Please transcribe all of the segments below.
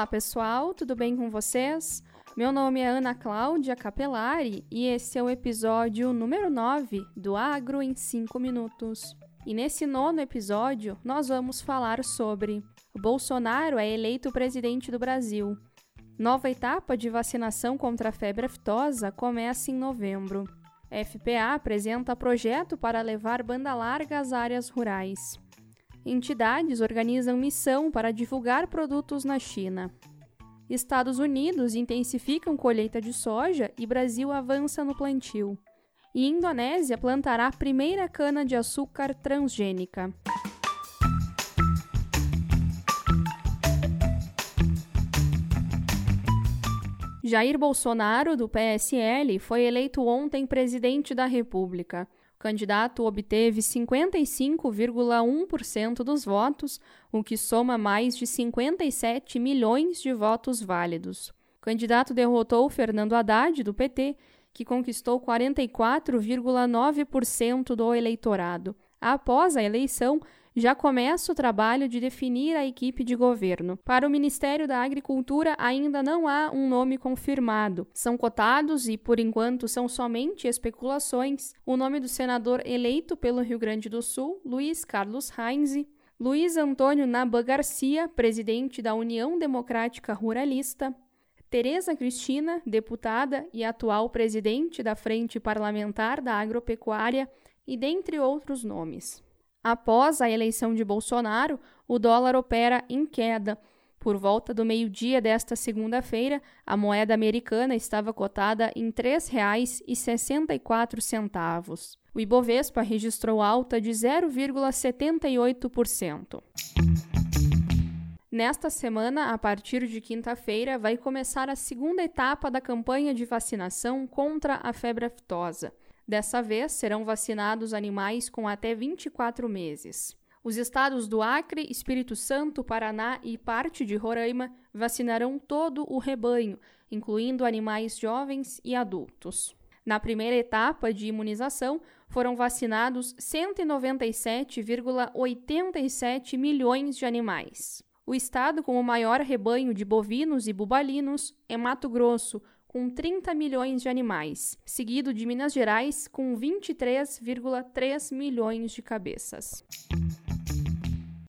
Olá, pessoal, tudo bem com vocês? Meu nome é Ana Cláudia Capelari e esse é o episódio número 9 do Agro em 5 Minutos. E nesse nono episódio, nós vamos falar sobre Bolsonaro é eleito presidente do Brasil. Nova etapa de vacinação contra a febre aftosa começa em novembro. FPA apresenta projeto para levar banda larga às áreas rurais. Entidades organizam missão para divulgar produtos na China. Estados Unidos intensificam colheita de soja e Brasil avança no plantio. E Indonésia plantará a primeira cana-de-açúcar transgênica. Jair Bolsonaro, do PSL, foi eleito ontem presidente da República. Candidato obteve 55,1% dos votos, o que soma mais de 57 milhões de votos válidos. O candidato derrotou Fernando Haddad, do PT, que conquistou 44,9% do eleitorado. Após a eleição, já começa o trabalho de definir a equipe de governo. Para o Ministério da Agricultura, ainda não há um nome confirmado. São cotados e, por enquanto, são somente especulações o nome do senador eleito pelo Rio Grande do Sul, Luiz Carlos Heinze, Luiz Antônio Naba Garcia, presidente da União Democrática Ruralista, Tereza Cristina, deputada e atual presidente da Frente Parlamentar da Agropecuária, e dentre outros nomes. Após a eleição de Bolsonaro, o dólar opera em queda. Por volta do meio-dia desta segunda-feira, a moeda americana estava cotada em R$ 3,64. O Ibovespa registrou alta de 0,78%. Nesta semana, a partir de quinta-feira, vai começar a segunda etapa da campanha de vacinação contra a febre aftosa. Dessa vez, serão vacinados animais com até 24 meses. Os estados do Acre, Espírito Santo, Paraná e parte de Roraima vacinarão todo o rebanho, incluindo animais jovens e adultos. Na primeira etapa de imunização, foram vacinados 197,87 milhões de animais. O estado com o maior rebanho de bovinos e bubalinos é Mato Grosso, com 30 milhões de animais, seguido de Minas Gerais, com 23,3 milhões de cabeças.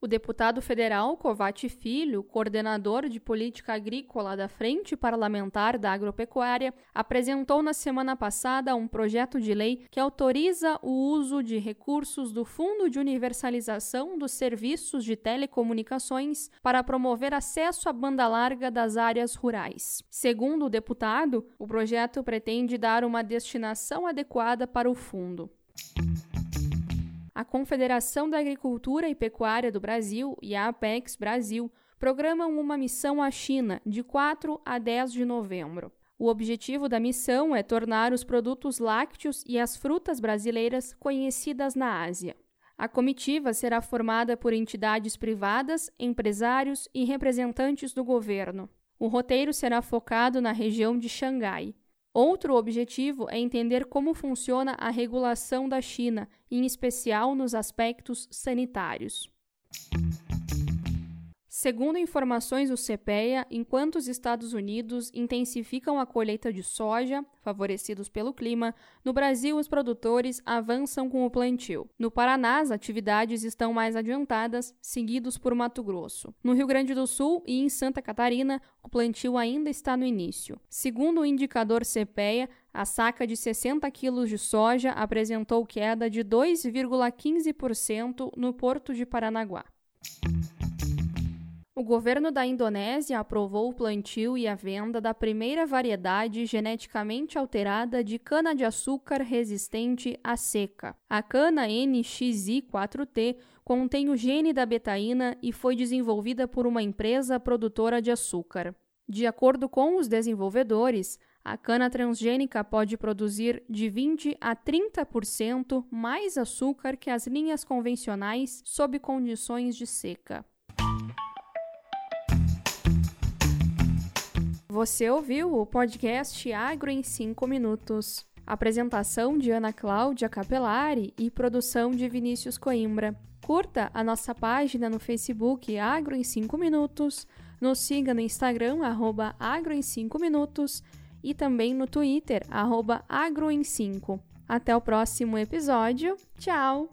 O deputado federal Covate Filho, coordenador de política agrícola da Frente Parlamentar da Agropecuária, apresentou na semana passada um projeto de lei que autoriza o uso de recursos do Fundo de Universalização dos Serviços de Telecomunicações para promover acesso à banda larga das áreas rurais. Segundo o deputado, o projeto pretende dar uma destinação adequada para o fundo. A Confederação da Agricultura e Pecuária do Brasil e a Apex Brasil programam uma missão à China de 4 a 10 de novembro. O objetivo da missão é tornar os produtos lácteos e as frutas brasileiras conhecidas na Ásia. A comitiva será formada por entidades privadas, empresários e representantes do governo. O roteiro será focado na região de Xangai. Outro objetivo é entender como funciona a regulação da China, em especial nos aspectos sanitários. Segundo informações do CPEA, enquanto os Estados Unidos intensificam a colheita de soja, favorecidos pelo clima, no Brasil os produtores avançam com o plantio. No Paraná, as atividades estão mais adiantadas, seguidos por Mato Grosso. No Rio Grande do Sul e em Santa Catarina, o plantio ainda está no início. Segundo o indicador CPEA, a saca de 60 quilos de soja apresentou queda de 2,15% no Porto de Paranaguá. O governo da Indonésia aprovou o plantio e a venda da primeira variedade geneticamente alterada de cana-de-açúcar resistente à seca. A cana NXI4T contém o gene da betaína e foi desenvolvida por uma empresa produtora de açúcar. De acordo com os desenvolvedores, a cana transgênica pode produzir de 20 a 30% mais açúcar que as linhas convencionais sob condições de seca. Você ouviu o podcast Agro em 5 Minutos. Apresentação de Ana Cláudia Capelari e produção de Vinícius Coimbra. Curta a nossa página no Facebook Agro em 5 Minutos. Nos siga no Instagram, arroba agro em 5 minutos e também no Twitter, arroba agro em 5. Até o próximo episódio. Tchau!